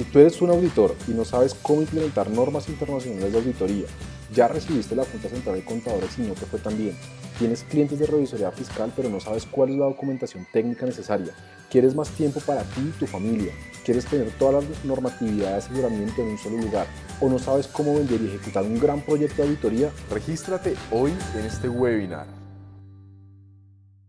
Si tú eres un auditor y no sabes cómo implementar normas internacionales de auditoría, ya recibiste la Junta Central de Contadores y no te fue tan bien, tienes clientes de revisoría fiscal pero no sabes cuál es la documentación técnica necesaria, quieres más tiempo para ti y tu familia, quieres tener toda la normatividad de aseguramiento en un solo lugar. O no sabes cómo vender y ejecutar un gran proyecto de auditoría, regístrate hoy en este webinar.